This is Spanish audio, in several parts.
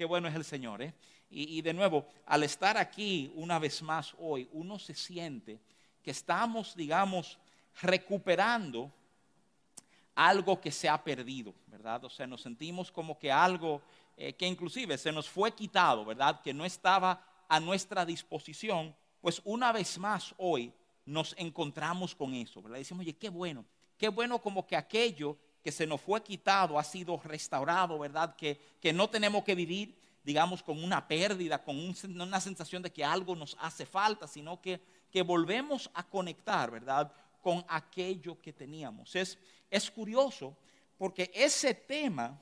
qué bueno es el Señor. ¿eh? Y, de nuevo, al estar aquí una vez más hoy, uno se siente que estamos, digamos, recuperando algo que se ha perdido, ¿verdad? O sea, nos sentimos como que algo eh, que inclusive se nos fue quitado, ¿verdad? Que no estaba a nuestra disposición, pues una vez más hoy nos encontramos con eso, ¿verdad? Decimos, oye, qué bueno, qué bueno como que aquello que se nos fue quitado ha sido restaurado, ¿verdad? Que, que no tenemos que vivir, digamos, con una pérdida, con una sensación de que algo nos hace falta, sino que, que volvemos a conectar, ¿verdad? Con aquello que teníamos. Es, es curioso porque ese tema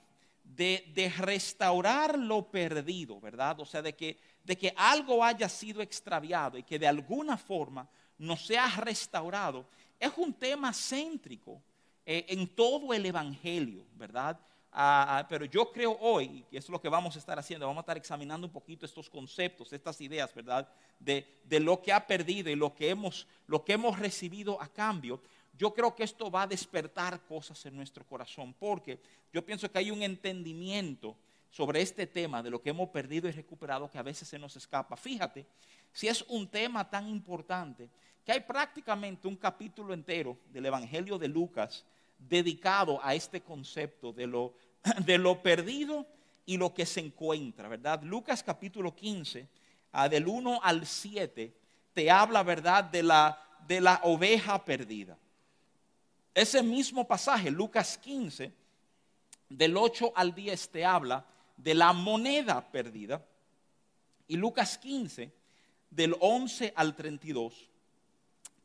de, restaurar lo perdido, ¿verdad? O sea, de que, de que algo haya sido extraviado y que de alguna forma no sea restaurado, es un tema céntrico eh, en todo el Evangelio, ¿verdad? Ah, ah, pero yo creo hoy, y es lo que vamos a estar haciendo, vamos a estar examinando un poquito estos conceptos, estas ideas, ¿verdad? De, de lo que ha perdido y lo que, hemos, lo que hemos recibido a cambio yo creo que esto va a despertar cosas en nuestro corazón, porque yo pienso que hay un entendimiento sobre este tema de lo que hemos perdido y recuperado que a veces se nos escapa. Fíjate, si es un tema tan importante, que hay prácticamente un capítulo entero del Evangelio de Lucas dedicado a este concepto de lo, de lo perdido y lo que se encuentra, ¿verdad? Lucas capítulo 15, ah, del 1 al 7, te habla, ¿verdad?, de la, de la oveja perdida. Ese mismo pasaje, Lucas 15, del 8 al 10, te habla de la moneda perdida. Y Lucas 15, del 11 al 32,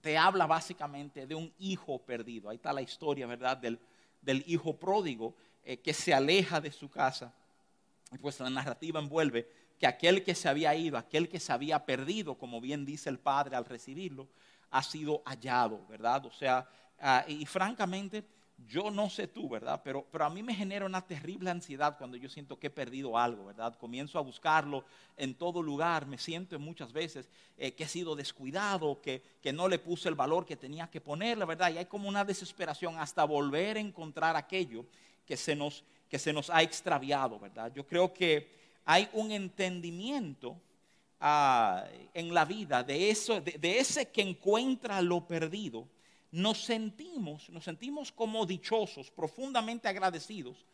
te habla básicamente de un hijo perdido. Ahí está la historia, ¿verdad? Del, hijo pródigo eh, que se aleja de su casa. Y pues la narrativa envuelve que aquel que se había ido, aquel que se había perdido, como bien dice el padre al recibirlo, ha sido hallado, ¿verdad? O sea, Ah, y, francamente, yo no sé tú, ¿verdad? Pero, pero a mí me genera una terrible ansiedad cuando yo siento que he perdido algo, ¿verdad? Comienzo a buscarlo en todo lugar, me siento muchas veces eh, que he sido descuidado, que, que, no le puse el valor que tenía que ponerle, ¿verdad? Y hay como una desesperación hasta volver a encontrar aquello que se nos, que se nos ha extraviado, ¿verdad? Yo creo que hay un entendimiento ah, en la vida de, eso, de ese que encuentra lo perdido nos sentimos, nos sentimos como dichosos, profundamente agradecidos,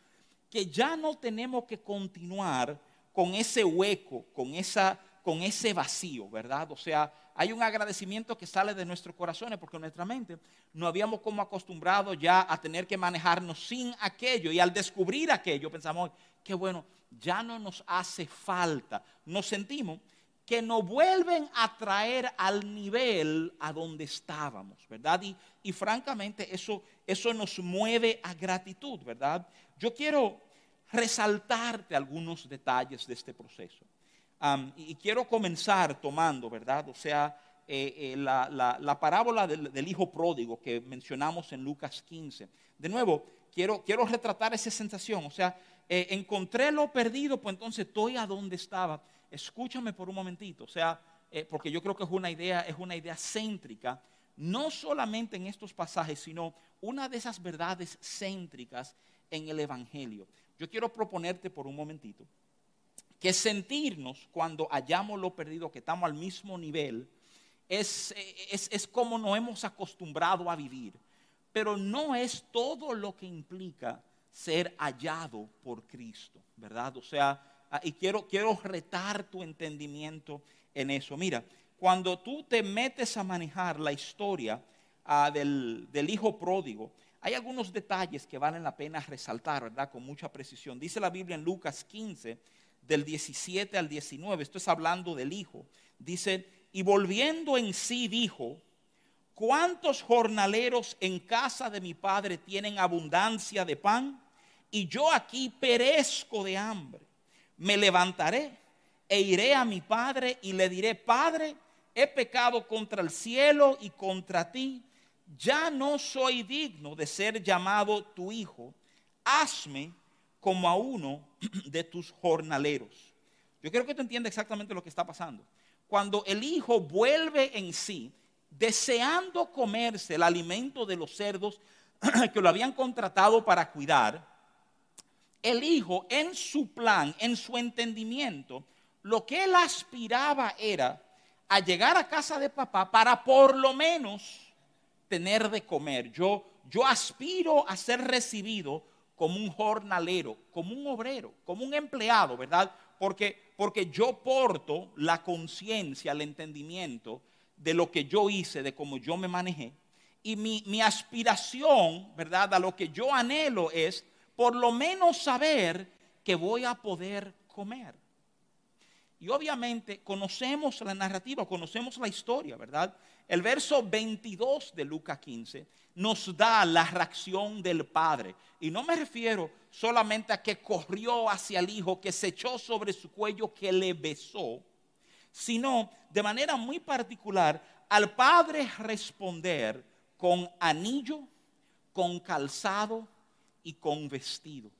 que ya no tenemos que continuar con ese hueco, con, esa, con ese vacío, ¿verdad? O sea, hay un agradecimiento que sale de nuestros corazones porque nuestra mente no habíamos como acostumbrado ya a tener que manejarnos sin aquello y al descubrir aquello pensamos, qué bueno, ya no nos hace falta, nos sentimos que nos vuelven a traer al nivel a donde estábamos, ¿verdad? Y, francamente eso, eso nos mueve a gratitud, ¿verdad? Yo quiero resaltarte algunos detalles de este proceso. y, quiero comenzar tomando, ¿verdad? O sea, eh, eh, la, parábola del, hijo pródigo que mencionamos en Lucas 15. De nuevo, quiero, quiero retratar esa sensación. O sea, eh, encontré lo perdido, pues entonces estoy a donde estaba escúchame por un momentito, o sea, eh, porque yo creo que es una idea, es una idea céntrica, no solamente en estos pasajes, sino una de esas verdades céntricas en el Evangelio. Yo quiero proponerte por un momentito que sentirnos cuando hayamos lo perdido, que estamos al mismo nivel, es, es, es como nos hemos acostumbrado a vivir, pero no es todo lo que implica ser hallado por Cristo, ¿verdad? O sea, y quiero, quiero retar tu entendimiento en eso. Mira, cuando tú te metes a manejar la historia ah, del, hijo pródigo, hay algunos detalles que valen la pena resaltar, ¿verdad? Con mucha precisión. Dice la Biblia en Lucas 15, del 17 al 19, esto es hablando del hijo. Dice, y volviendo en sí dijo, ¿cuántos jornaleros en casa de mi padre tienen abundancia de pan? Y yo aquí perezco de hambre me levantaré e iré a mi padre y le diré, Padre, he pecado contra el cielo y contra ti, ya no soy digno de ser llamado tu hijo, hazme como a uno de tus jornaleros. Yo quiero que tú entiendas exactamente lo que está pasando. Cuando el hijo vuelve en sí, deseando comerse el alimento de los cerdos que lo habían contratado para cuidar, el hijo en su plan, en su entendimiento, lo que él aspiraba era a llegar a casa de papá para por lo menos tener de comer. Yo, yo aspiro a ser recibido como un jornalero, como un obrero, como un empleado, ¿verdad? Porque, porque yo porto la conciencia, el entendimiento de lo que yo hice, de cómo yo me manejé. Y mi, mi aspiración, ¿verdad? A lo que yo anhelo es por lo menos saber que voy a poder comer. Y obviamente conocemos la narrativa, conocemos la historia, ¿verdad? El verso 22 de Lucas 15 nos da la reacción del padre. Y no me refiero solamente a que corrió hacia el hijo, que se echó sobre su cuello, que le besó, sino de manera muy particular al padre responder con anillo, con calzado y con vestido.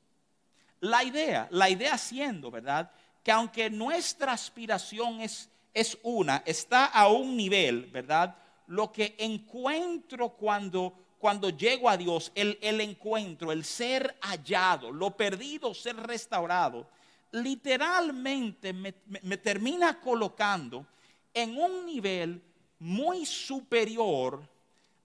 La idea, la idea siendo, ¿verdad? Que aunque nuestra aspiración es, es una, está a un nivel, ¿verdad? Lo que encuentro cuando, cuando llego a Dios, el, el encuentro, el ser hallado, lo perdido, ser restaurado, literalmente me, me termina colocando en un nivel muy superior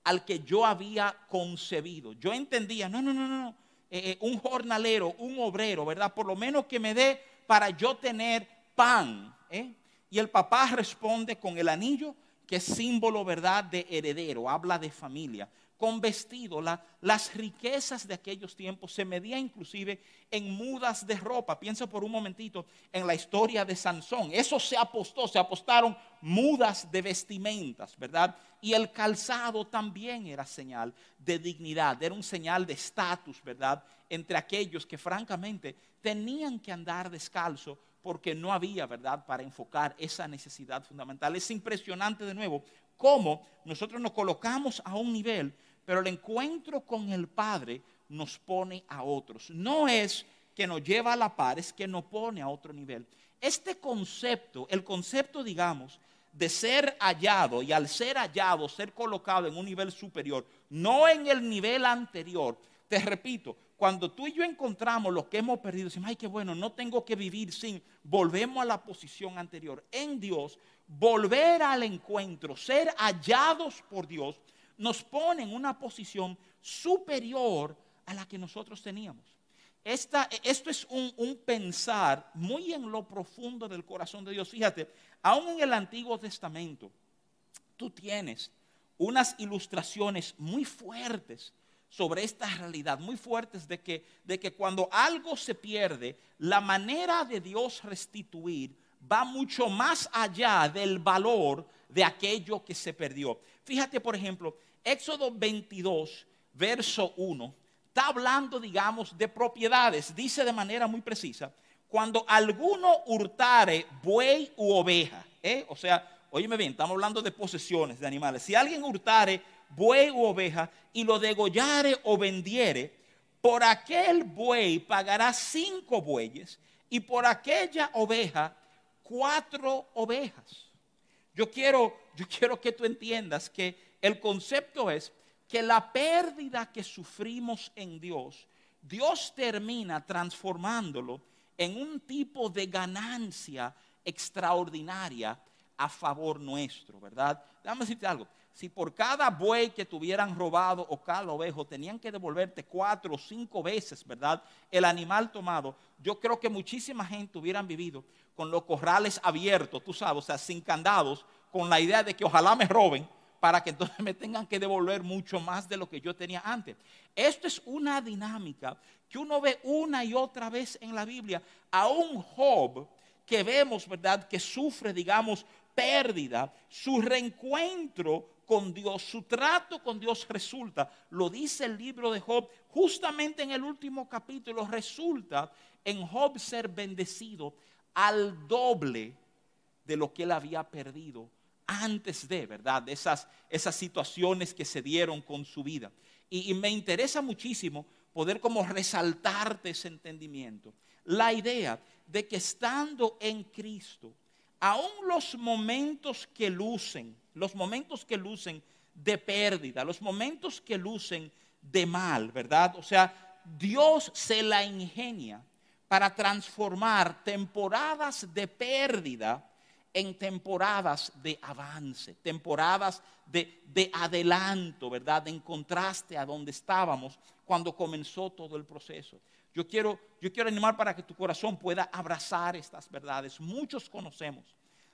al que yo había concebido. Yo entendía, no, no, no, no, eh, eh, un jornalero, un obrero, ¿verdad? Por lo menos que me dé para yo tener pan. ¿eh? Y el papá responde con el anillo, que es símbolo, ¿verdad?, de heredero, habla de familia con vestido. las riquezas de aquellos tiempos se medían inclusive en mudas de ropa. Piensa por un momentito en la historia de Sansón. Eso se apostó, se apostaron mudas de vestimentas, ¿verdad? Y el calzado también era señal de dignidad, era un señal de estatus, ¿verdad? Entre aquellos que francamente tenían que andar descalzo porque no había, ¿verdad?, para enfocar esa necesidad fundamental. Es impresionante de nuevo cómo nosotros nos colocamos a un nivel, pero el encuentro con el Padre nos pone a otros. No es que nos lleva a la par, es que nos pone a otro nivel. Este concepto, el concepto, digamos, de ser hallado y al ser hallado, ser colocado en un nivel superior, no en el nivel anterior. Te repito, cuando tú y yo encontramos lo que hemos perdido, decimos, ay, qué bueno, no tengo que vivir sin, volvemos a la posición anterior. En Dios, volver al encuentro, ser hallados por Dios, nos pone en una posición superior a la que nosotros teníamos. esto es un, un, pensar muy en lo profundo del corazón de Dios. Fíjate, aún en el Antiguo Testamento, tú tienes unas ilustraciones muy fuertes sobre esta realidad, muy fuertes de que, de que cuando algo se pierde, la manera de Dios restituir va mucho más allá del valor de aquello que se perdió. Fíjate, por ejemplo, Éxodo 22, verso 1, está hablando, digamos, de propiedades. Dice de manera muy precisa, cuando alguno hurtare buey u oveja, ¿eh? o sea, óyeme bien, estamos hablando de posesiones de animales. Si alguien hurtare buey u oveja y lo degollare o vendiere, por aquel buey pagará cinco bueyes y por aquella oveja cuatro ovejas. Yo quiero, yo quiero que tú entiendas que el concepto es que la pérdida que sufrimos en Dios, Dios termina transformándolo en un tipo de ganancia extraordinaria a favor nuestro, ¿verdad? Déjame decirte algo si por cada buey que tuvieran robado o cada ovejo tenían que devolverte cuatro o cinco veces, ¿verdad? El animal tomado, yo creo que muchísima gente hubieran vivido con los corrales abiertos, tú sabes, o sea, sin candados, con la idea de que ojalá me roben para que entonces me tengan que devolver mucho más de lo que yo tenía antes. Esto es una dinámica que uno ve una y otra vez en la Biblia. A un Job que vemos, ¿verdad?, que sufre, digamos, pérdida, su reencuentro con Dios, su trato con Dios resulta, lo dice el libro de Job, justamente en el último capítulo, resulta en Job ser bendecido al doble de lo que él había perdido antes de, ¿verdad? De esas, esas situaciones que se dieron con su vida. Y, y me interesa muchísimo poder como resaltarte ese entendimiento. La idea de que estando en Cristo, aún los momentos que lucen, los momentos que lucen de pérdida, los momentos que lucen de mal, ¿verdad? O sea, Dios se la ingenia para transformar temporadas de pérdida en temporadas de avance, temporadas de, de, adelanto, ¿verdad? En contraste a donde estábamos cuando comenzó todo el proceso. Yo quiero, yo quiero animar para que tu corazón pueda abrazar estas verdades. Muchos conocemos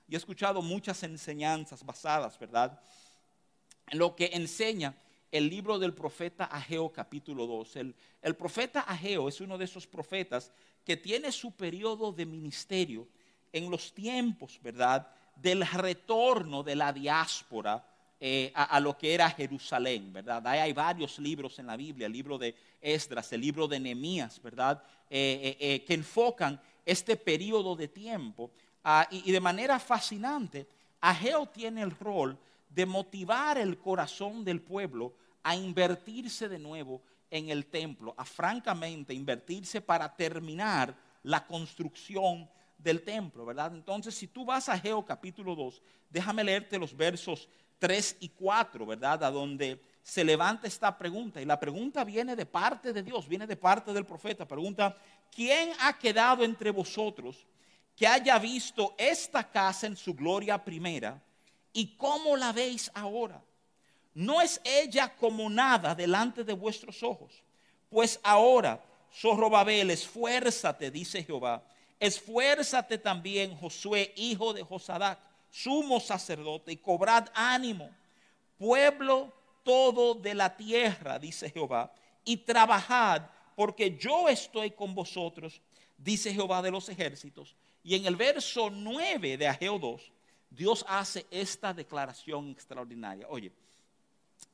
y he escuchado muchas enseñanzas basadas, ¿verdad? En lo que enseña el libro del profeta Ageo capítulo 2. El, el profeta Ageo es uno de esos profetas que tiene su periodo de ministerio en los tiempos, ¿verdad? Del retorno de la diáspora eh, a, lo que era Jerusalén, ¿verdad? Ahí hay varios libros en la Biblia, el libro de Esdras, el libro de Nehemías, ¿verdad? Eh, eh, que enfocan este periodo de tiempo. Ah, y, y, de manera fascinante, Ageo tiene el rol de motivar el corazón del pueblo a invertirse de nuevo en el templo, a francamente invertirse para terminar la construcción del templo, ¿verdad? Entonces, si tú vas a Geo capítulo 2, déjame leerte los versos 3 y 4, ¿verdad? A donde se levanta esta pregunta. Y la pregunta viene de parte de Dios, viene de parte del profeta. Pregunta, ¿quién ha quedado entre vosotros que haya visto esta casa en su gloria primera? ¿Y cómo la veis ahora? ¿No es ella como nada delante de vuestros ojos? Pues ahora, Zorrobabel, esfuérzate, dice Jehová. Esfuérzate también, Josué, hijo de Josadac, sumo sacerdote, y cobrad ánimo, pueblo todo de la tierra, dice Jehová, y trabajad, porque yo estoy con vosotros, dice Jehová de los ejércitos. Y en el verso 9 de Ageo 2, Dios hace esta declaración extraordinaria. Oye,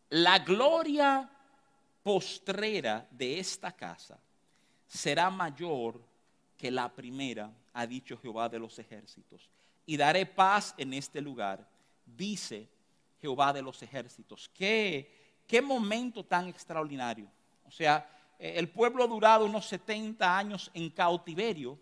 la gloria postrera de esta casa será mayor que la primera, ha dicho Jehová de los ejércitos. Y daré paz en este lugar, dice Jehová de los ejércitos. Qué, qué momento tan extraordinario. O sea, eh, el pueblo ha durado unos 70 años en cautiverio.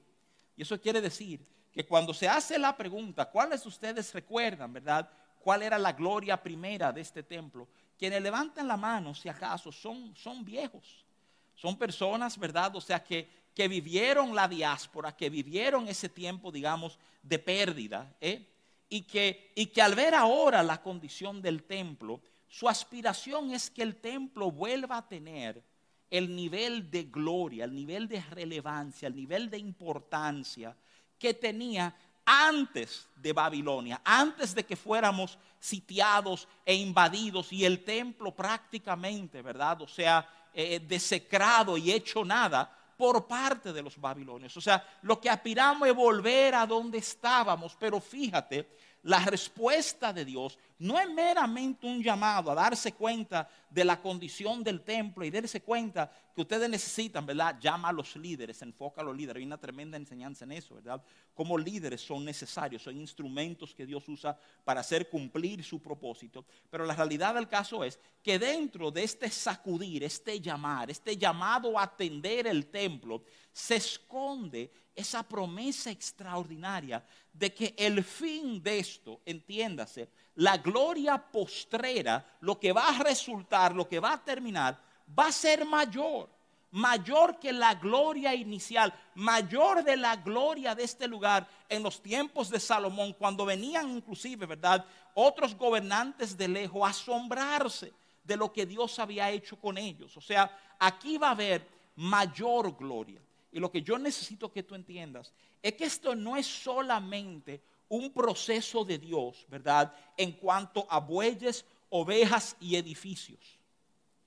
Y eso quiere decir que cuando se hace la pregunta, ¿cuáles de ustedes recuerdan, verdad? ¿Cuál era la gloria primera de este templo? Quienes levantan la mano, si acaso, son, son viejos. Son personas, ¿verdad? O sea, que, que vivieron la diáspora, que vivieron ese tiempo, digamos, de pérdida, ¿eh? y, que, y que al ver ahora la condición del templo, su aspiración es que el templo vuelva a tener el nivel de gloria, el nivel de relevancia, el nivel de importancia que tenía antes de Babilonia, antes de que fuéramos sitiados e invadidos y el templo prácticamente, ¿verdad? O sea, eh, desecrado y hecho nada por parte de los babilonios. O sea, lo que aspiramos es volver a donde estábamos, pero fíjate la respuesta de Dios no es meramente un llamado a darse cuenta de la condición del templo y darse cuenta que ustedes necesitan, ¿verdad? Llama a los líderes, enfoca a los líderes. Hay una tremenda enseñanza en eso, ¿verdad? Como líderes son necesarios, son instrumentos que Dios usa para hacer cumplir su propósito. Pero la realidad del caso es que dentro de este sacudir, este llamar, este llamado a atender el templo, se esconde esa promesa extraordinaria de que el fin de esto, entiéndase, la gloria postrera, lo que va a resultar, lo que va a terminar, va a ser mayor, mayor que la gloria inicial, mayor de la gloria de este lugar en los tiempos de Salomón, cuando venían inclusive, ¿verdad? Otros gobernantes de lejos a asombrarse de lo que Dios había hecho con ellos. O sea, aquí va a haber mayor gloria. Y lo que yo necesito que tú entiendas es que esto no es solamente un proceso de Dios, ¿verdad? En cuanto a bueyes, ovejas y edificios.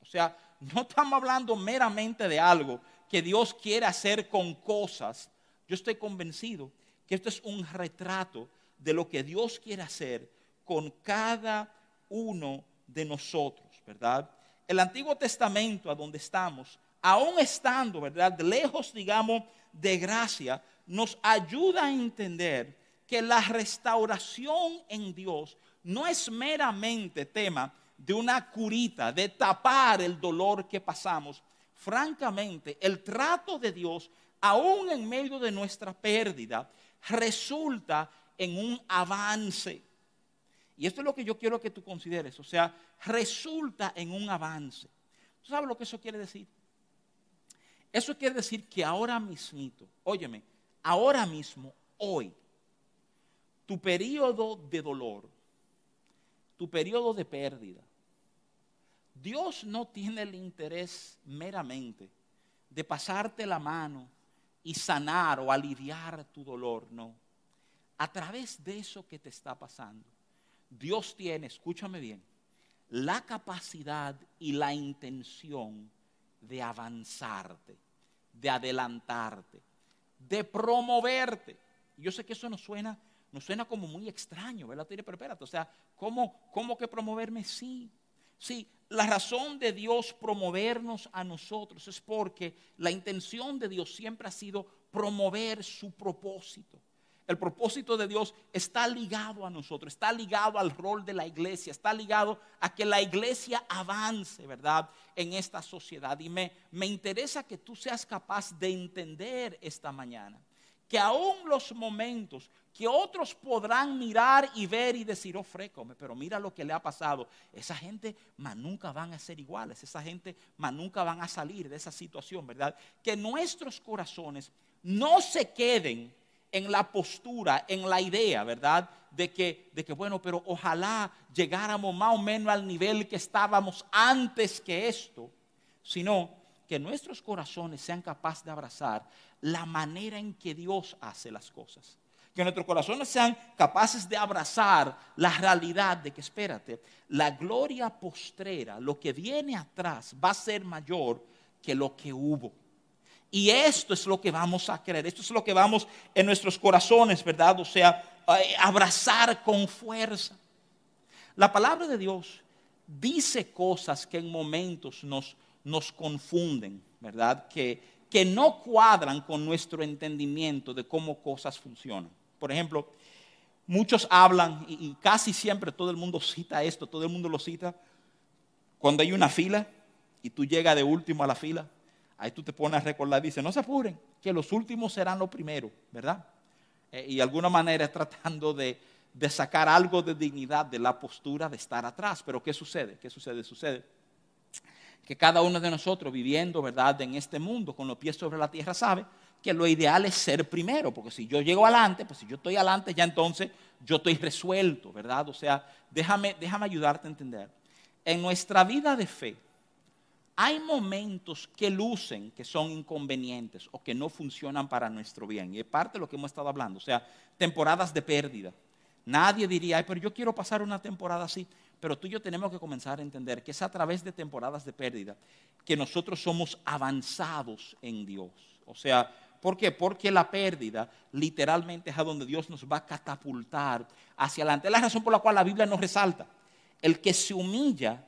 O sea, no estamos hablando meramente de algo que Dios quiere hacer con cosas. Yo estoy convencido que esto es un retrato de lo que Dios quiere hacer con cada uno de nosotros, ¿verdad? El Antiguo Testamento, a donde estamos, aún estando, ¿verdad? Lejos, digamos, de gracia, nos ayuda a entender que la restauración en Dios no es meramente tema de una curita, de tapar el dolor que pasamos. Francamente, el trato de Dios, aún en medio de nuestra pérdida, resulta en un avance. Y esto es lo que yo quiero que tú consideres. O sea, resulta en un avance. ¿Tú sabes lo que eso quiere decir? Eso quiere decir que ahora mismito, óyeme, ahora mismo, hoy, tu periodo de dolor, tu periodo de pérdida, Dios no tiene el interés meramente de pasarte la mano y sanar o aliviar tu dolor, no. A través de eso que te está pasando, Dios tiene, escúchame bien, la capacidad y la intención de avanzarte, de adelantarte, de promoverte. Yo sé que eso nos suena, nos suena como muy extraño, ¿verdad? Pero espérate, o sea, ¿cómo, cómo que promoverme? Sí, sí, la razón de Dios promovernos a nosotros es porque la intención de Dios siempre ha sido promover su propósito. El propósito de Dios está ligado a nosotros, está ligado al rol de la iglesia, está ligado a que la iglesia avance, ¿verdad? En esta sociedad. Y me, me interesa que tú seas capaz de entender esta mañana que aún los momentos que otros podrán mirar y ver y decir, oh, frécome, pero mira lo que le ha pasado. Esa gente más nunca van a ser iguales, esa gente más nunca van a salir de esa situación, ¿verdad? Que nuestros corazones no se queden en la postura, en la idea, ¿verdad? De que, de que, bueno, pero ojalá llegáramos más o menos al nivel que estábamos antes que esto, sino que nuestros corazones sean capaces de abrazar la manera en que Dios hace las cosas. Que nuestros corazones sean capaces de abrazar la realidad de que, espérate, la gloria postrera, lo que viene atrás, va a ser mayor que lo que hubo. Y esto es lo que vamos a creer, esto es lo que vamos en nuestros corazones, ¿verdad? O sea, eh, abrazar con fuerza. La palabra de Dios dice cosas que en momentos nos, nos confunden, ¿verdad? Que, que no cuadran con nuestro entendimiento de cómo cosas funcionan. Por ejemplo, muchos hablan, y, casi siempre todo el mundo cita esto, todo el mundo lo cita, cuando hay una fila y tú llegas de último a la fila Ahí tú te pones a recordar, dice, no se apuren, que los últimos serán los primeros, ¿verdad? Eh, y de alguna manera tratando de, de sacar algo de dignidad de la postura de estar atrás. Pero ¿qué sucede? ¿Qué sucede? Sucede que cada uno de nosotros viviendo, ¿verdad?, en este mundo con los pies sobre la tierra sabe que lo ideal es ser primero, porque si yo llego adelante, pues si yo estoy adelante, ya entonces yo estoy resuelto, ¿verdad? O sea, déjame, déjame ayudarte a entender. En nuestra vida de fe, hay momentos que lucen que son inconvenientes o que no funcionan para nuestro bien. Y es parte de lo que hemos estado hablando. O sea, temporadas de pérdida. Nadie diría, Ay, pero yo quiero pasar una temporada así. Pero tú y yo tenemos que comenzar a entender que es a través de temporadas de pérdida que nosotros somos avanzados en Dios. O sea, ¿por qué? Porque la pérdida literalmente es a donde Dios nos va a catapultar hacia adelante. Es la razón por la cual la Biblia nos resalta. El que se humilla,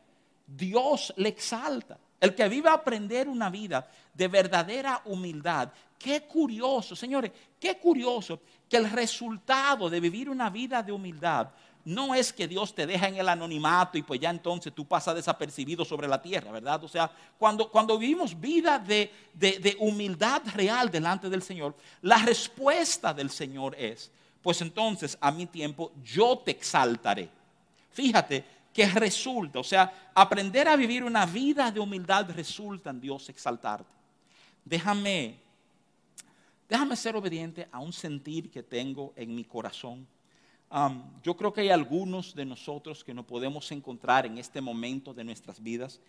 Dios le exalta. El que vive a aprender una vida de verdadera humildad. Qué curioso, señores, qué curioso que el resultado de vivir una vida de humildad no es que Dios te deja en el anonimato y pues ya entonces tú pasas desapercibido sobre la tierra, ¿verdad? O sea, cuando, cuando vivimos vida de, de humildad real delante del Señor, la respuesta del Señor es, pues entonces a mi tiempo yo te exaltaré. Fíjate que resulta, o sea, aprender a vivir una vida de humildad resulta en Dios exaltarte. Déjame, déjame ser obediente a un sentir que tengo en mi corazón. Yo creo que hay algunos de nosotros que nos podemos encontrar en este momento de nuestras vidas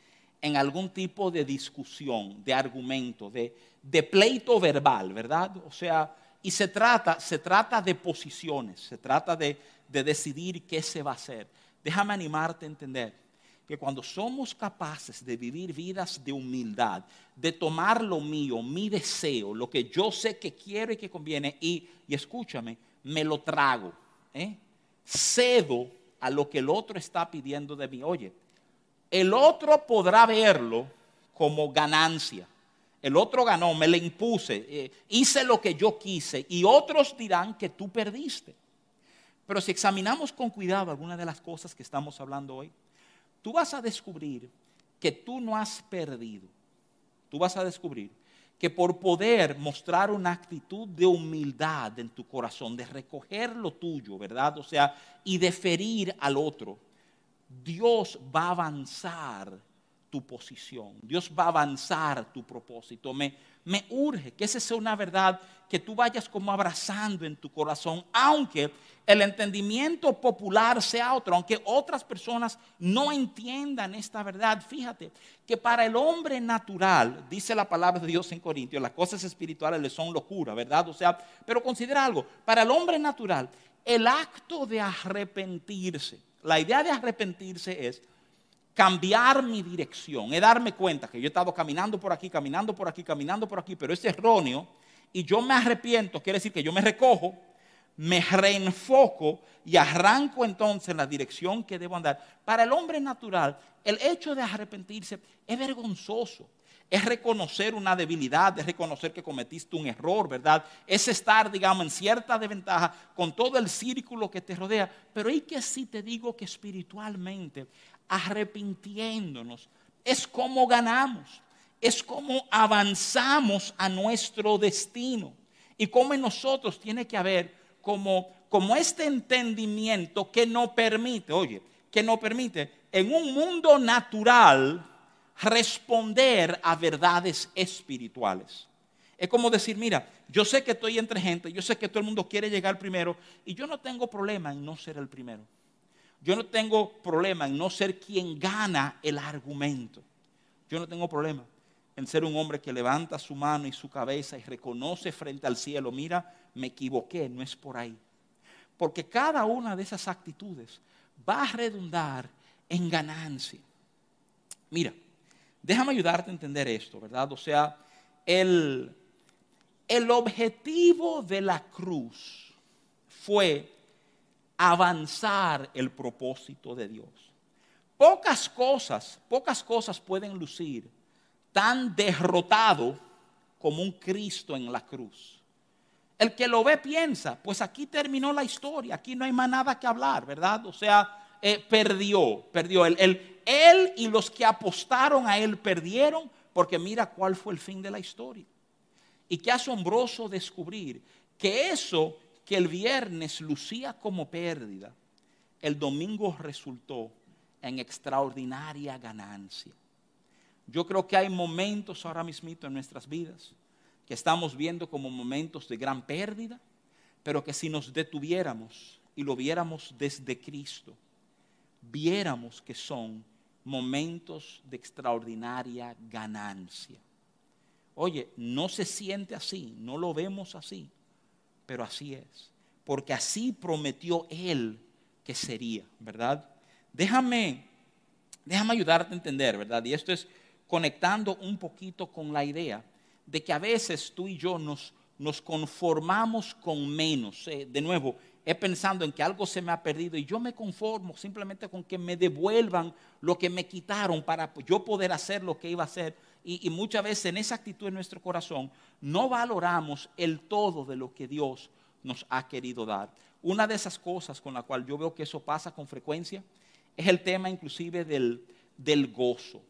en algún tipo de discusión, de argumento, de, pleito verbal, ¿verdad? O sea, y se trata, se trata de posiciones, se trata de, de decidir qué se va a hacer déjame animarte a entender que cuando somos capaces de vivir vidas de humildad, de tomar lo mío, mi deseo, lo que yo sé que quiero y que conviene, y, escúchame, me lo trago, ¿eh? cedo a lo que el otro está pidiendo de mí. Oye, el otro podrá verlo como ganancia. El otro ganó, me le impuse, eh, hice lo que yo quise y otros dirán que tú perdiste. Pero si examinamos con cuidado algunas de las cosas que estamos hablando hoy, tú vas a descubrir que tú no has perdido. Tú vas a descubrir que por poder mostrar una actitud de humildad en tu corazón, de recoger lo tuyo, ¿verdad? O sea, y de ferir al otro, Dios va a avanzar tu posición, Dios va a avanzar tu propósito. Me, me urge que esa sea una verdad que tú vayas como abrazando en tu corazón, aunque el entendimiento popular sea otro, aunque otras personas no entiendan esta verdad. Fíjate que para el hombre natural, dice la palabra de Dios en Corintios, las cosas espirituales le son locura, ¿verdad? O sea, pero considera algo, para el hombre natural, el acto de arrepentirse, la idea de arrepentirse es cambiar mi dirección, es darme cuenta que yo he estado caminando por aquí, caminando por aquí, caminando por aquí, pero es erróneo y yo me arrepiento, quiere decir que yo me recojo, me reenfoco y arranco entonces en la dirección que debo andar. Para el hombre natural, el hecho de arrepentirse es vergonzoso. Es reconocer una debilidad, es reconocer que cometiste un error, ¿verdad? Es estar, digamos, en cierta desventaja con todo el círculo que te rodea. Pero ¿y que si te digo que espiritualmente, arrepintiéndonos, es como ganamos? Es como avanzamos a nuestro destino. Y como en nosotros tiene que haber como, como este entendimiento que no permite, oye, que no permite en un mundo natural responder a verdades espirituales. Es como decir, mira, yo sé que estoy entre gente, yo sé que todo el mundo quiere llegar primero y yo no tengo problema en no ser el primero. Yo no tengo problema en no ser quien gana el argumento. Yo no tengo problema en ser un hombre que levanta su mano y su cabeza y reconoce frente al cielo, mira, me equivoqué, no es por ahí. Porque cada una de esas actitudes va a redundar en ganancia. Mira, déjame ayudarte a entender esto, ¿verdad? O sea, el, el objetivo de la cruz fue avanzar el propósito de Dios. Pocas cosas, pocas cosas pueden lucir tan derrotado como un Cristo en la cruz. El que lo ve piensa, pues aquí terminó la historia, aquí no hay más nada que hablar, ¿verdad? O sea, eh, perdió, perdió. Él, él y los que apostaron a él perdieron porque mira cuál fue el fin de la historia. Y qué asombroso descubrir que eso que el viernes lucía como pérdida, el domingo resultó en extraordinaria ganancia. Yo creo que hay momentos ahora mismo en nuestras vidas que estamos viendo como momentos de gran pérdida, pero que si nos detuviéramos y lo viéramos desde Cristo, viéramos que son momentos de extraordinaria ganancia. Oye, no se siente así, no lo vemos así, pero así es, porque así prometió Él que sería, ¿verdad? Déjame, déjame ayudarte a entender, ¿verdad? Y esto es conectando un poquito con la idea de que a veces tú y yo nos, nos conformamos con menos. Eh, de nuevo, he pensando en que algo se me ha perdido y yo me conformo simplemente con que me devuelvan lo que me quitaron para yo poder hacer lo que iba a hacer. Y, muchas veces en esa actitud en nuestro corazón no valoramos el todo de lo que Dios nos ha querido dar. Una de esas cosas con la cual yo veo que eso pasa con frecuencia es el tema inclusive del, del gozo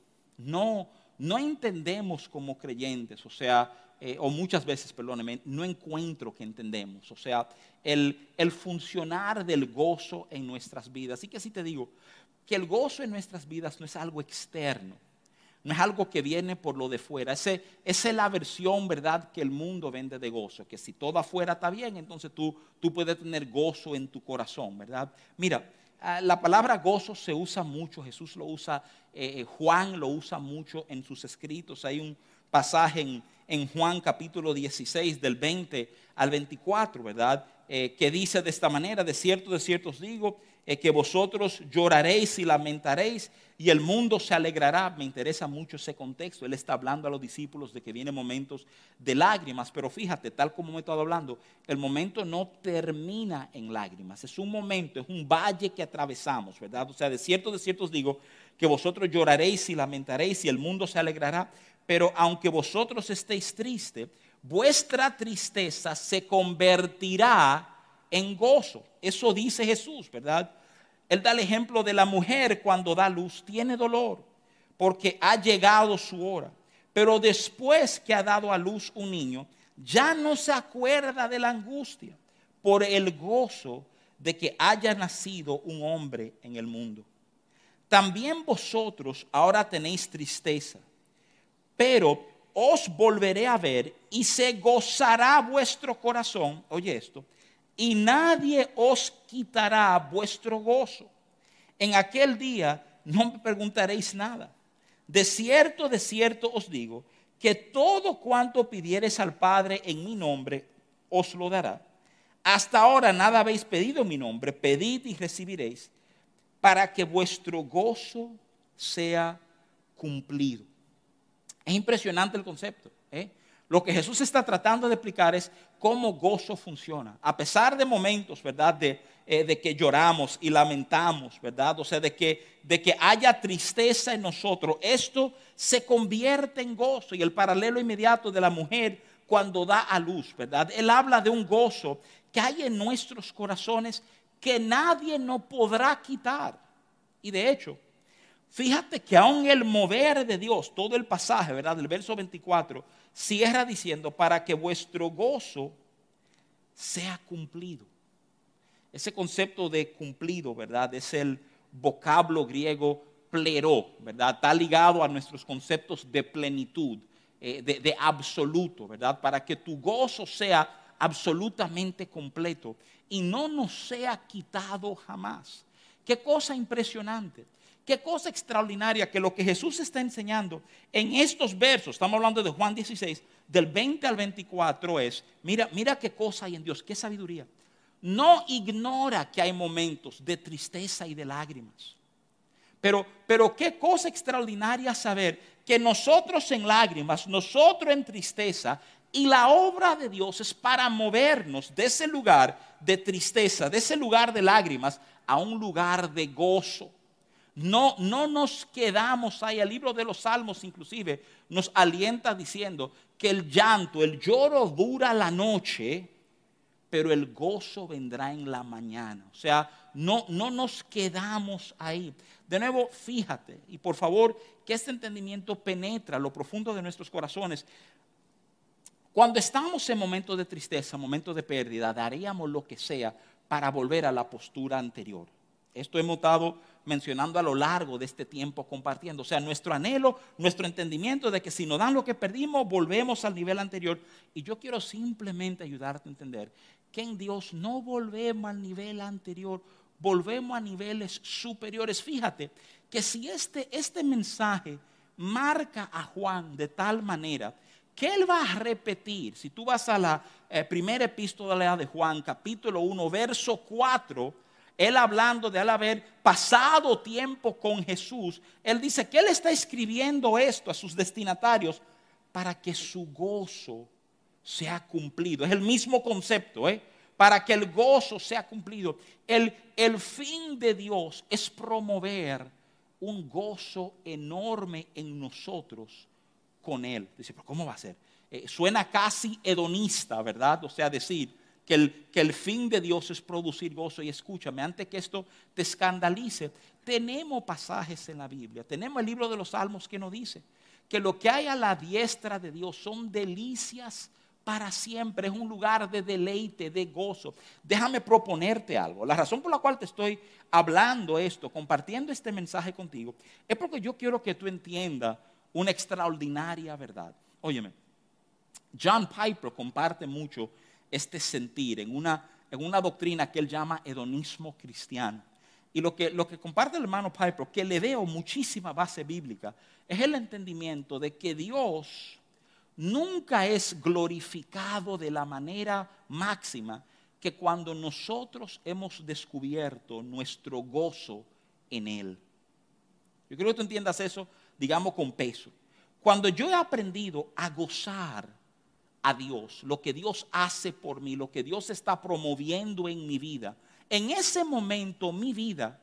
no, no entendemos como creyentes, o sea, eh, o muchas veces, perdóneme, no encuentro que entendemos, o sea, el, el funcionar del gozo en nuestras vidas. Así que así te digo, que el gozo en nuestras vidas no es algo externo, no es algo que viene por lo de fuera. esa es la versión, ¿verdad?, que el mundo vende de gozo, que si todo afuera está bien, entonces tú, tú puedes tener gozo en tu corazón, ¿verdad? Mira, Ah, la palabra gozo se usa mucho, Jesús lo usa, eh, eh, Juan lo usa mucho en sus escritos. Hay un pasaje en, en Juan capítulo 16 del 20 al 24, ¿verdad? Eh, que dice de esta manera, de cierto, de cierto os digo, eh, que vosotros lloraréis y lamentaréis y el mundo se alegrará. Me interesa mucho ese contexto. Él está hablando a los discípulos de que vienen momentos de lágrimas, pero fíjate, tal como me he estado hablando, el momento no termina en lágrimas. Es un momento, es un valle que atravesamos, ¿verdad? O sea, de cierto, de cierto os digo, que vosotros lloraréis y lamentaréis y el mundo se alegrará, pero aunque vosotros estéis tristes, vuestra tristeza se convertirá en gozo. Eso dice Jesús, ¿verdad? Él da el ejemplo de la mujer cuando da luz, tiene dolor porque ha llegado su hora. Pero después que ha dado a luz un niño, ya no se acuerda de la angustia por el gozo de que haya nacido un hombre en el mundo. También vosotros ahora tenéis tristeza, pero os volveré a ver y se gozará vuestro corazón, oye esto, y nadie os quitará vuestro gozo. En aquel día no me preguntaréis nada. De cierto, de cierto os digo, que todo cuanto pidiereis al Padre en mi nombre, os lo dará. Hasta ahora nada habéis pedido en mi nombre, pedid y recibiréis, para que vuestro gozo sea cumplido. Es impresionante el concepto. Lo que Jesús está tratando de explicar es cómo gozo funciona. A pesar de momentos, ¿verdad? De, eh, de que lloramos y lamentamos, ¿verdad? O sea, de que, de que haya tristeza en nosotros. Esto se convierte en gozo. Y el paralelo inmediato de la mujer cuando da a luz, ¿verdad? Él habla de un gozo que hay en nuestros corazones que nadie no podrá quitar. Y de hecho, Fíjate que aún el mover de Dios, todo el pasaje, ¿verdad? Del verso 24, cierra diciendo, para que vuestro gozo sea cumplido. Ese concepto de cumplido, ¿verdad? Es el vocablo griego plero, ¿verdad? Está ligado a nuestros conceptos de plenitud, eh, de, de absoluto, ¿verdad? Para que tu gozo sea absolutamente completo y no nos sea quitado jamás. Qué cosa impresionante. Qué cosa extraordinaria que lo que Jesús está enseñando en estos versos, estamos hablando de Juan 16, del 20 al 24 es, mira, mira qué cosa hay en Dios, qué sabiduría. No ignora que hay momentos de tristeza y de lágrimas. Pero, pero qué cosa extraordinaria saber que nosotros en lágrimas, nosotros en tristeza, y la obra de Dios es para movernos de ese lugar de tristeza, de ese lugar de lágrimas, a un lugar de gozo. No, no nos quedamos ahí. El libro de los Salmos inclusive nos alienta diciendo que el llanto, el lloro dura la noche, pero el gozo vendrá en la mañana. O sea, no, no nos quedamos ahí. De nuevo, fíjate, y por favor, que este entendimiento penetra lo profundo de nuestros corazones. Cuando estamos en momentos de tristeza, momentos de pérdida, daríamos lo que sea para volver a la postura anterior. Esto hemos estado mencionando a lo largo de este tiempo compartiendo. O sea, nuestro anhelo, nuestro entendimiento de que si nos dan lo que perdimos, volvemos al nivel anterior. Y yo quiero simplemente ayudarte a entender que en Dios no volvemos al nivel anterior, volvemos a niveles superiores. Fíjate que si este, este mensaje marca a Juan de tal manera que él va a repetir, si tú vas a la eh, primera epístola de Juan, capítulo 1, verso 4, él hablando de haber pasado tiempo con Jesús, él dice que él está escribiendo esto a sus destinatarios para que su gozo sea cumplido. Es el mismo concepto, ¿eh? Para que el gozo sea cumplido. El, el fin de Dios es promover un gozo enorme en nosotros con Él. Dice, pero ¿cómo va a ser? Eh, suena casi hedonista, ¿verdad? O sea, decir, que el, fin de Dios es producir gozo. Y escúchame, antes que esto te escandalice, tenemos pasajes en la Biblia, tenemos el libro de los Salmos que nos dice que lo que hay a la diestra de Dios son delicias para siempre, es un lugar de deleite, de gozo. Déjame proponerte algo. La razón por la cual te estoy hablando esto, compartiendo este mensaje contigo, es porque yo quiero que tú entiendas una extraordinaria verdad. Óyeme, John Piper comparte mucho este sentir en una, en una doctrina que él llama hedonismo cristiano. Y lo que, lo que comparte el hermano Piper, que le veo muchísima base bíblica, es el entendimiento de que Dios nunca es glorificado de la manera máxima que cuando nosotros hemos descubierto nuestro gozo en Él. Yo quiero que tú entiendas eso, digamos, con peso. Cuando yo he aprendido a gozar a Dios, lo que Dios hace por mí, lo que Dios está promoviendo en mi vida, en ese momento mi vida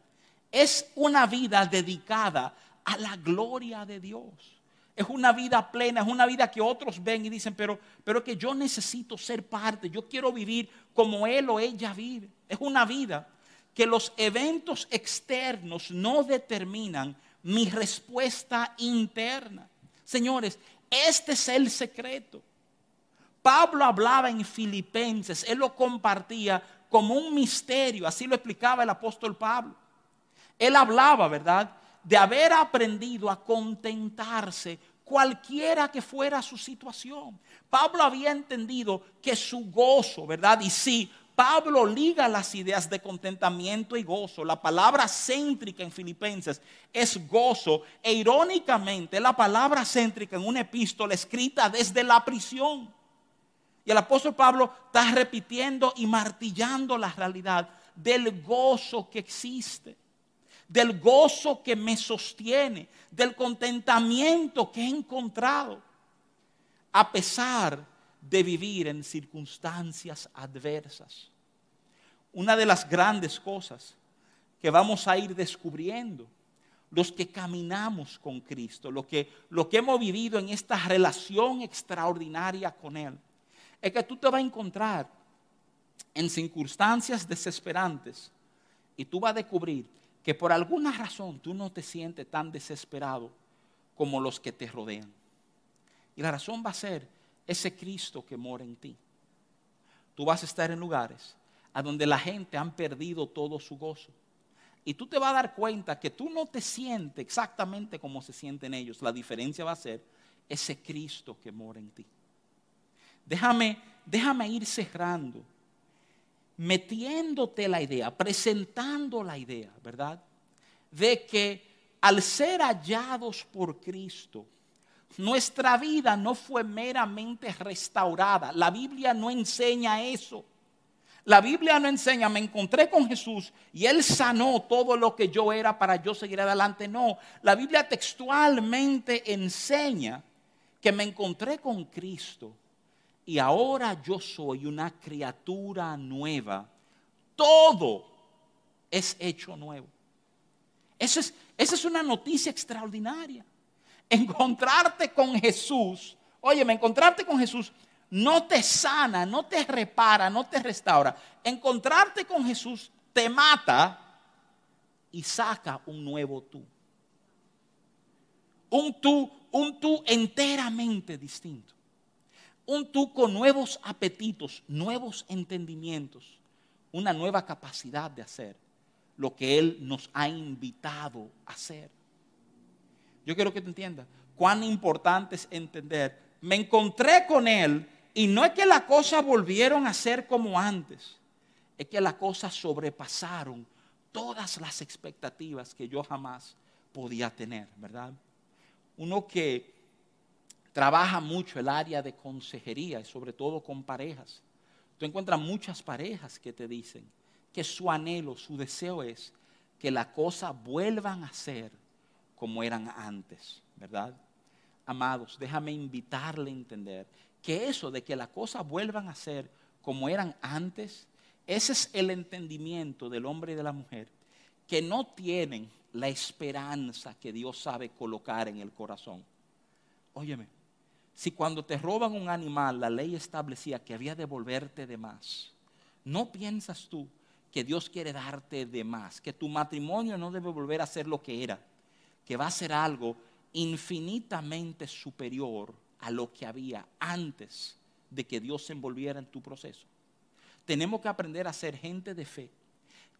es una vida dedicada a la gloria de Dios. Es una vida plena, es una vida que otros ven y dicen, pero, pero que yo necesito ser parte, yo quiero vivir como él o ella vive. Es una vida que los eventos externos no determinan mi respuesta interna. Señores, este es el secreto. Pablo hablaba en Filipenses, él lo compartía como un misterio, así lo explicaba el apóstol Pablo. Él hablaba, ¿verdad? De haber aprendido a contentarse cualquiera que fuera su situación. Pablo había entendido que su gozo, ¿verdad? Y sí, Pablo liga las ideas de contentamiento y gozo. La palabra céntrica en Filipenses es gozo. E irónicamente, la palabra céntrica en una epístola escrita desde la prisión. Y el apóstol Pablo está repitiendo y martillando la realidad del gozo que existe, del gozo que me sostiene, del contentamiento que he encontrado, a pesar de vivir en circunstancias adversas. Una de las grandes cosas que vamos a ir descubriendo los que caminamos con Cristo, lo que, hemos vivido en esta relación extraordinaria con Él, es que tú te vas a encontrar en circunstancias desesperantes y tú vas a descubrir que por alguna razón tú no te sientes tan desesperado como los que te rodean. Y la razón va a ser ese Cristo que mora en ti. Tú vas a estar en lugares a donde la gente han perdido todo su gozo. Y tú te vas a dar cuenta que tú no te sientes exactamente como se sienten ellos. La diferencia va a ser ese Cristo que mora en ti. Déjame, déjame ir cerrando, metiéndote la idea, presentando la idea, ¿verdad? De que al ser hallados por Cristo, nuestra vida no fue meramente restaurada. La Biblia no enseña eso. La Biblia no enseña, me encontré con Jesús y Él sanó todo lo que yo era para yo seguir adelante. No, la Biblia textualmente enseña que me encontré con Cristo y ahora yo soy una criatura nueva. Todo es hecho nuevo. Esa es, esa es una noticia extraordinaria encontrarte con Jesús, óyeme, encontrarte con Jesús no te sana, no te repara, no te restaura. Encontrarte con Jesús te mata y saca un nuevo tú. Un tú, un tú enteramente distinto. Un tú con nuevos apetitos, nuevos entendimientos, una nueva capacidad de hacer lo que Él nos ha invitado a hacer. Yo quiero que te entiendas cuán importante es entender. Me encontré con Él y no es que las cosas volvieron a ser como antes, es que las cosas sobrepasaron todas las expectativas que yo jamás podía tener, ¿verdad? Uno que trabaja mucho el área de consejería sobre todo con parejas. Tú encuentras muchas parejas que te dicen que su anhelo, su deseo es que las cosas vuelvan a ser como eran antes, ¿verdad? Amados, déjame invitarle a entender que eso de que las cosas vuelvan a ser como eran antes, ese es el entendimiento del hombre y de la mujer que no tienen la esperanza que Dios sabe colocar en el corazón. Óyeme, si cuando te roban un animal la ley establecía que había de devolverte de más, ¿no piensas tú que Dios quiere darte de más? Que tu matrimonio no debe volver a ser lo que era que va a ser algo infinitamente superior a lo que había antes de que Dios se envolviera en tu proceso. Tenemos que aprender a ser gente de fe,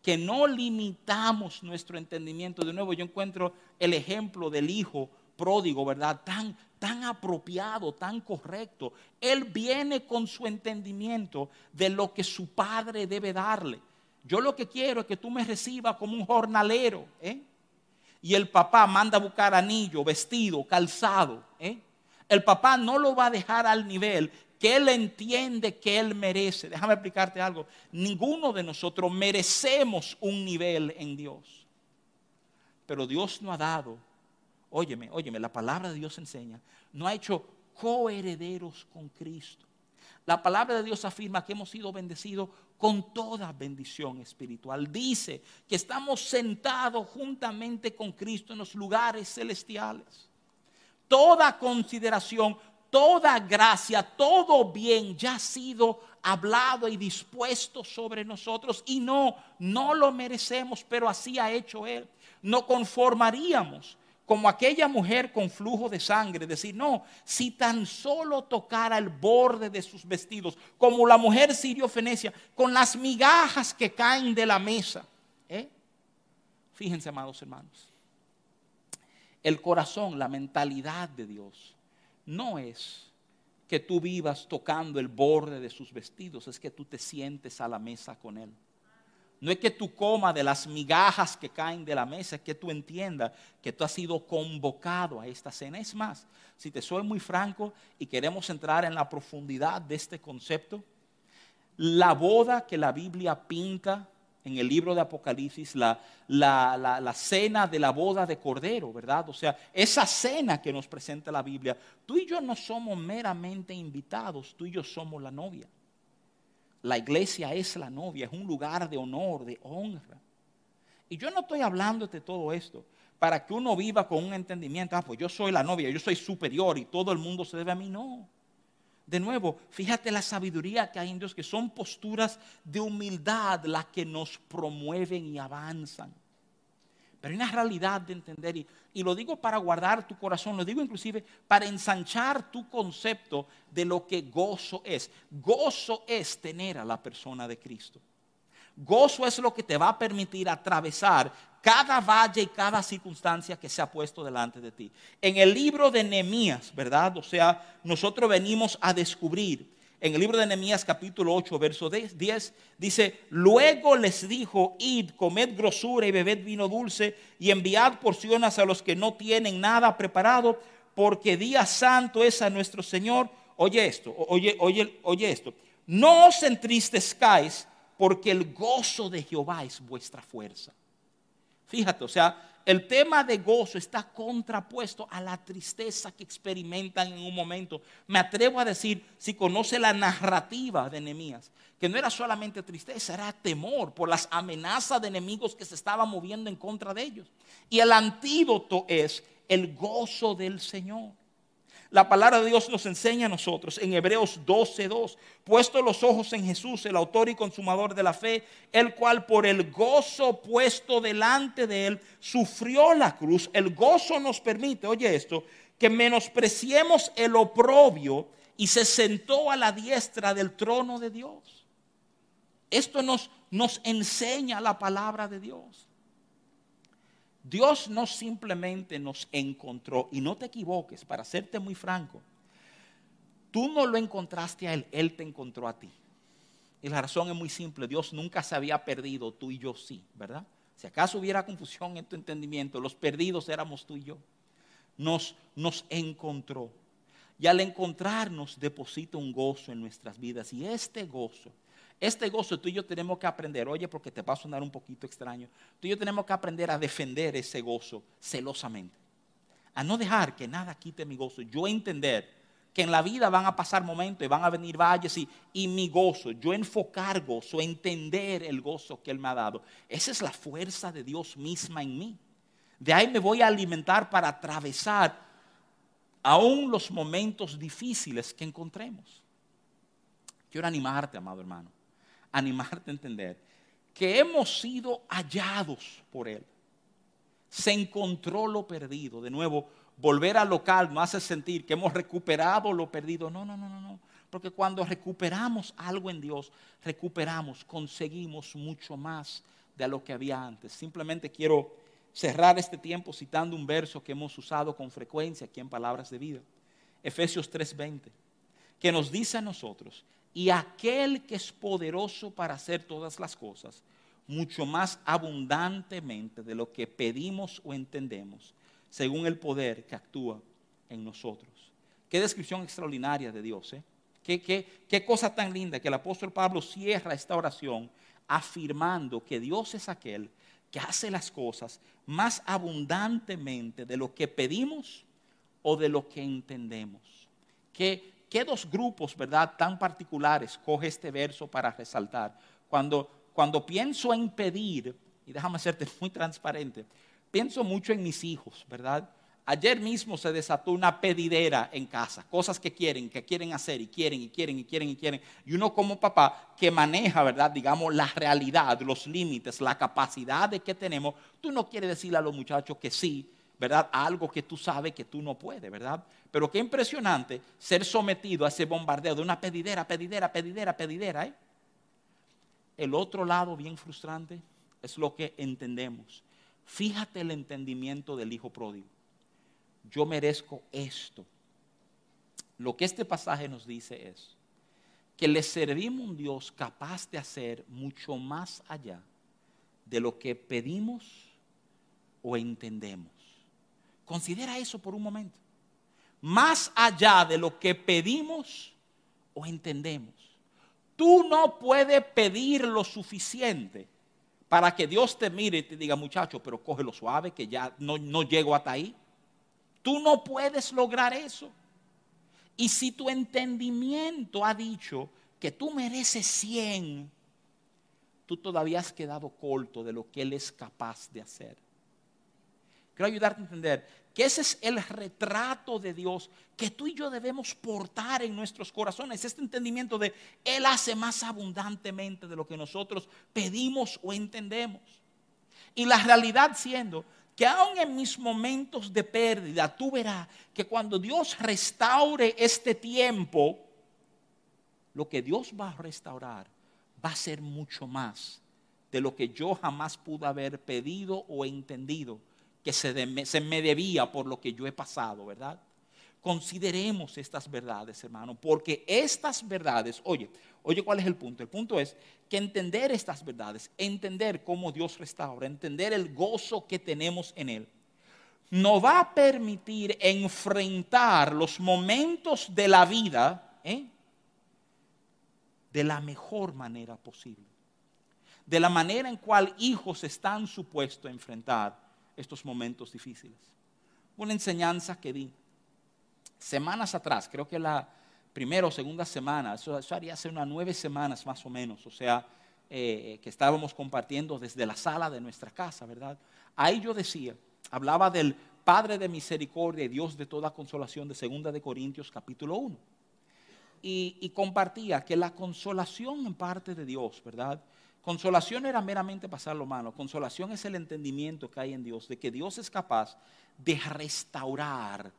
que no limitamos nuestro entendimiento. De nuevo, yo encuentro el ejemplo del hijo pródigo, ¿verdad? Tan, tan apropiado, tan correcto. Él viene con su entendimiento de lo que su padre debe darle. Yo lo que quiero es que tú me recibas como un jornalero, ¿eh? y el papá manda a buscar anillo, vestido, calzado, ¿eh? el papá no lo va a dejar al nivel que él entiende que él merece. Déjame explicarte algo. Ninguno de nosotros merecemos un nivel en Dios. Pero Dios no ha dado, óyeme, óyeme, la palabra de Dios enseña, no ha hecho coherederos con Cristo. La palabra de Dios afirma que hemos sido bendecidos con toda bendición espiritual. Dice que estamos sentados juntamente con Cristo en los lugares celestiales. Toda consideración, toda gracia, todo bien ya ha sido hablado y dispuesto sobre nosotros y no, no lo merecemos, pero así ha hecho Él. No conformaríamos como aquella mujer con flujo de sangre, decir, no, si tan solo tocara el borde de sus vestidos, como la mujer sirio-fenecia, con las migajas que caen de la mesa. ¿eh? Fíjense, amados hermanos, el corazón, la mentalidad de Dios no es que tú vivas tocando el borde de sus vestidos, es que tú te sientes a la mesa con Él. No es que tú comas de las migajas que caen de la mesa, es que tú entiendas que tú has sido convocado a esta cena. Es más, si te soy muy franco y queremos entrar en la profundidad de este concepto, la boda que la Biblia pinta en el libro de Apocalipsis, la, la, cena de la boda de Cordero, ¿verdad? O sea, esa cena que nos presenta la Biblia, tú y yo no somos meramente invitados, tú y yo somos la novia. La iglesia es la novia, es un lugar de honor, de honra. Y yo no estoy hablando de todo esto para que uno viva con un entendimiento, ah, pues yo soy la novia, yo soy superior y todo el mundo se debe a mí. No. De nuevo, fíjate la sabiduría que hay en Dios, que son posturas de humildad las que nos promueven y avanzan. Hay una realidad de entender, y, y, lo digo para guardar tu corazón, lo digo inclusive para ensanchar tu concepto de lo que gozo es. Gozo es tener a la persona de Cristo. Gozo es lo que te va a permitir atravesar cada valle y cada circunstancia que se ha puesto delante de ti. En el libro de Nehemías, ¿verdad? O sea, nosotros venimos a descubrir en el libro de Nehemías capítulo 8, verso 10, dice, luego les dijo, id, comed grosura y bebed vino dulce y enviad porciones a los que no tienen nada preparado, porque día santo es a nuestro Señor. Oye esto, oye, oye, oye esto. No os entristezcáis, porque el gozo de Jehová es vuestra fuerza. Fíjate, o sea, el tema de gozo está contrapuesto a la tristeza que experimentan en un momento. Me atrevo a decir, si conoce la narrativa de Nehemías, que no era solamente tristeza, era temor por las amenazas de enemigos que se estaban moviendo en contra de ellos. Y el antídoto es el gozo del Señor. La palabra de Dios nos enseña a nosotros en Hebreos 12:2, puesto los ojos en Jesús, el autor y consumador de la fe, el cual por el gozo puesto delante de él sufrió la cruz. El gozo nos permite, oye esto, que menospreciemos el oprobio y se sentó a la diestra del trono de Dios. Esto nos, nos enseña la palabra de Dios. Dios no simplemente nos encontró, y no te equivoques, para serte muy franco, tú no lo encontraste a Él, Él te encontró a ti. Y la razón es muy simple, Dios nunca se había perdido, tú y yo sí, ¿verdad? Si acaso hubiera confusión en tu entendimiento, los perdidos éramos tú y yo. Nos, nos encontró. Y al encontrarnos deposita un gozo en nuestras vidas. Y este gozo este gozo tú y yo tenemos que aprender, oye, porque te va a sonar un poquito extraño, tú y yo tenemos que aprender a defender ese gozo celosamente. A no dejar que nada quite mi gozo. Yo entender que en la vida van a pasar momentos y van a venir valles y, y mi gozo, yo enfocar gozo, entender el gozo que Él me ha dado. Esa es la fuerza de Dios misma en mí. De ahí me voy a alimentar para atravesar aún los momentos difíciles que encontremos. Quiero animarte, amado hermano animarte a entender que hemos sido hallados por Él. Se encontró lo perdido. De nuevo, volver al local no hace sentir que hemos recuperado lo perdido. No, no, no, no, no. Porque cuando recuperamos algo en Dios, recuperamos, conseguimos mucho más de lo que había antes. Simplemente quiero cerrar este tiempo citando un verso que hemos usado con frecuencia aquí en Palabras de Vida. Efesios 3:20, que nos dice a nosotros y aquel que es poderoso para hacer todas las cosas, mucho más abundantemente de lo que pedimos o entendemos, según el poder que actúa en nosotros. Qué descripción extraordinaria de Dios. ¿eh? Qué, qué, qué cosa tan linda que el apóstol Pablo cierra esta oración afirmando que Dios es aquel que hace las cosas más abundantemente de lo que pedimos o de lo que entendemos. Que ¿qué dos grupos, verdad, tan particulares coge este verso para resaltar? Cuando, cuando pienso en pedir, y déjame serte muy transparente, pienso mucho en mis hijos, ¿verdad? Ayer mismo se desató una pedidera en casa, cosas que quieren, que quieren hacer y quieren y quieren y quieren y quieren. Y uno como papá que maneja, ¿verdad? Digamos, la realidad, los límites, la capacidad de que tenemos, tú no quieres decirle a los muchachos que sí, ¿verdad? algo que tú sabes que tú no puedes, ¿verdad? Pero qué impresionante ser sometido a ese bombardeo de una pedidera, pedidera, pedidera, pedidera. ¿eh? El otro lado bien frustrante es lo que entendemos. Fíjate el entendimiento del hijo pródigo. Yo merezco esto. lo que este pasaje nos dice es que le servimos un Dios capaz de hacer mucho más allá de lo que pedimos o entendemos. Considera eso por un momento. Más allá de lo que pedimos o entendemos. Tú no puedes pedir lo suficiente para que Dios te mire y te diga, muchacho, pero cógelo suave, que ya no, no llego hasta ahí. Tú no puedes lograr eso. Y si tu entendimiento ha dicho que tú mereces 100, tú todavía has quedado corto de lo que Él es capaz de hacer. Quiero ayudarte a entender que ese es el retrato de Dios que tú y yo debemos portar en nuestros corazones. Este entendimiento de Él hace más abundantemente de lo que nosotros pedimos o entendemos. Y la realidad siendo que aun en mis momentos de pérdida, tú verás que cuando Dios restaure este tiempo, lo que Dios va a restaurar va a ser mucho más de lo que yo jamás pude haber pedido o entendido que se, me debía por lo que yo he pasado, ¿verdad? Consideremos estas verdades, hermano, porque estas verdades, oye, oye, ¿cuál es el punto? El punto es que entender estas verdades, entender cómo Dios restaura, entender el gozo que tenemos en Él, nos va a permitir enfrentar los momentos de la vida ¿eh? de la mejor manera posible. De la manera en cual hijos están supuestos a enfrentar estos momentos difíciles. Una enseñanza que di semanas atrás, creo que la primera o segunda semana, eso, haría hace unas nueve semanas más o menos, o sea, eh, que estábamos compartiendo desde la sala de nuestra casa, ¿verdad? Ahí yo decía, hablaba del Padre de misericordia y Dios de toda consolación de segunda de Corintios capítulo 1. Y, y compartía que la consolación en parte de Dios, ¿verdad? Consolación era meramente pasar lo malo. Consolación es el entendimiento que hay en Dios, de que Dios es capaz de restaurar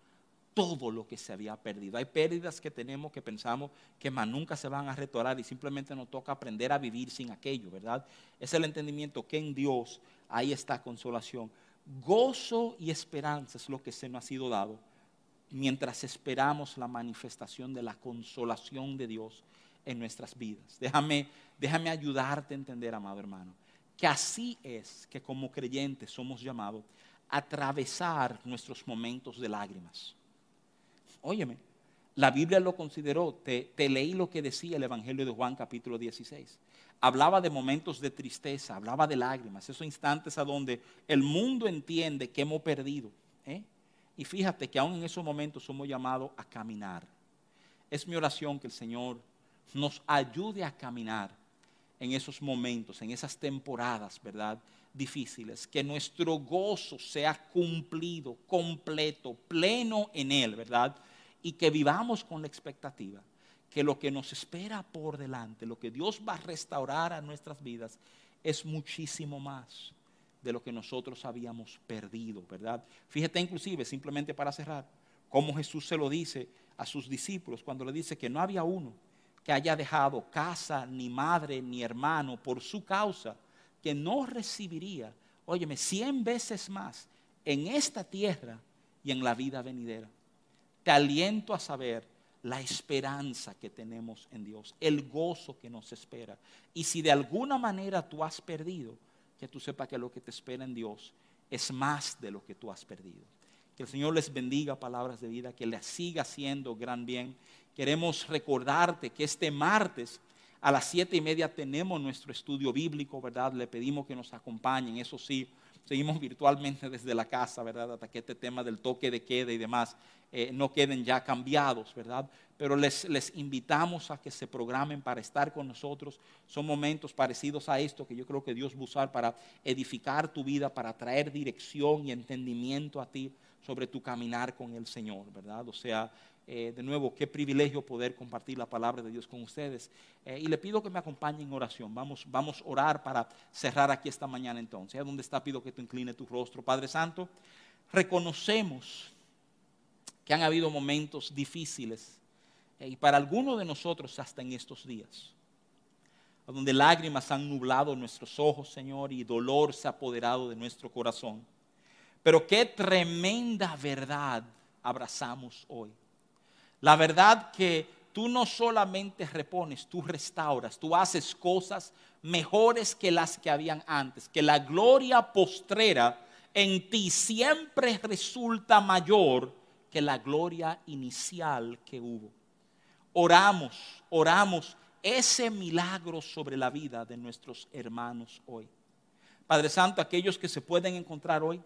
todo lo que se había perdido. Hay pérdidas que tenemos que pensamos que más nunca se van a restaurar y simplemente nos toca aprender a vivir sin aquello, ¿verdad? Es el entendimiento que en Dios ahí está consolación. Gozo y esperanza es lo que se nos ha sido dado mientras esperamos la manifestación de la consolación de Dios en nuestras vidas. Déjame, déjame ayudarte a entender, amado hermano, que así es que como creyentes somos llamados a atravesar nuestros momentos de lágrimas. Óyeme, la Biblia lo consideró, te, leí lo que decía el Evangelio de Juan capítulo 16. Hablaba de momentos de tristeza, hablaba de lágrimas, esos instantes a donde el mundo entiende que hemos perdido. ¿eh? Y fíjate que aún en esos momentos somos llamados a caminar. Es mi oración que el Señor nos ayude a caminar en esos momentos, en esas temporadas, ¿verdad? Difíciles, que nuestro gozo sea cumplido, completo, pleno en Él, ¿verdad? Y que vivamos con la expectativa que lo que nos espera por delante, lo que Dios va a restaurar a nuestras vidas, es muchísimo más de lo que nosotros habíamos perdido, ¿verdad? Fíjate inclusive, simplemente para cerrar, cómo Jesús se lo dice a sus discípulos cuando le dice que no había uno que haya dejado casa, ni madre, ni hermano por su causa, que no recibiría, óyeme, cien veces más en esta tierra y en la vida venidera. Te aliento a saber la esperanza que tenemos en Dios, el gozo que nos espera. Y si de alguna manera tú has perdido, que tú sepas que lo que te espera en Dios es más de lo que tú has perdido. Que el Señor les bendiga palabras de vida, que les siga haciendo gran bien Queremos recordarte que este martes a las siete y media tenemos nuestro estudio bíblico, ¿verdad? Le pedimos que nos acompañen, eso sí, seguimos virtualmente desde la casa, ¿verdad? Hasta que este tema del toque de queda y demás eh, no queden ya cambiados, ¿verdad? Pero les, les invitamos a que se programen para estar con nosotros. Son momentos parecidos a esto que yo creo que Dios va a usar para edificar tu vida, para traer dirección y entendimiento a ti sobre tu caminar con el Señor, ¿verdad? O sea, eh, de nuevo, qué privilegio poder compartir la palabra de Dios con ustedes. Eh, y le pido que me acompañen en oración. Vamos, vamos a orar para cerrar aquí esta mañana entonces. ¿Dónde está? Pido que tú incline tu rostro. Padre Santo, reconocemos que han habido momentos difíciles eh, y para algunos de nosotros hasta en estos días, donde lágrimas han nublado nuestros ojos, Señor, y dolor se ha apoderado de nuestro corazón. Pero qué tremenda verdad abrazamos hoy La verdad que tú no solamente repones, tú restauras, tú haces cosas mejores que las que habían antes, que la gloria postrera en ti siempre resulta mayor que la gloria inicial que hubo. Oramos, oramos ese milagro sobre la vida de nuestros hermanos hoy. Padre Santo, aquellos que se pueden encontrar hoy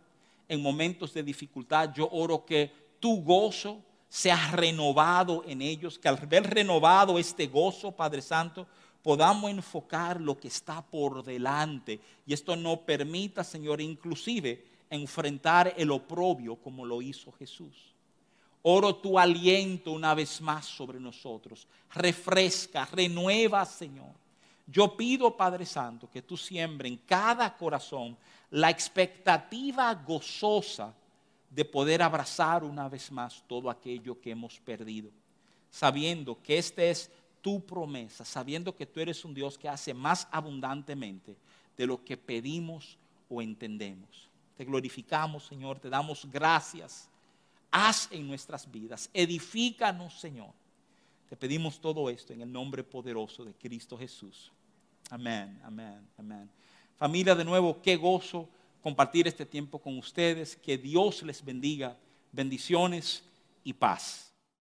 en momentos de dificultad, yo oro que tu gozo sea renovado en ellos, que al ver renovado este gozo, Padre Santo, podamos enfocar lo que está por delante. Y esto no permita, Señor, inclusive enfrentar el oprobio como lo hizo Jesús. Oro tu aliento una vez más sobre nosotros. Refresca, renueva, Señor. Yo pido, Padre Santo, que tú siembres en cada corazón la expectativa gozosa de poder abrazar una vez más todo aquello que hemos perdido, sabiendo que esta es tu promesa, sabiendo que tú eres un Dios que hace más abundantemente de lo que pedimos o entendemos. Te glorificamos, Señor, te damos gracias haz en nuestras vidas. Edifícanos, Señor. Te pedimos todo esto en el nombre poderoso de Cristo Jesús. Amén, amén, amén. Familia, de nuevo, qué gozo compartir este tiempo con ustedes. Que Dios les bendiga. Bendiciones y paz.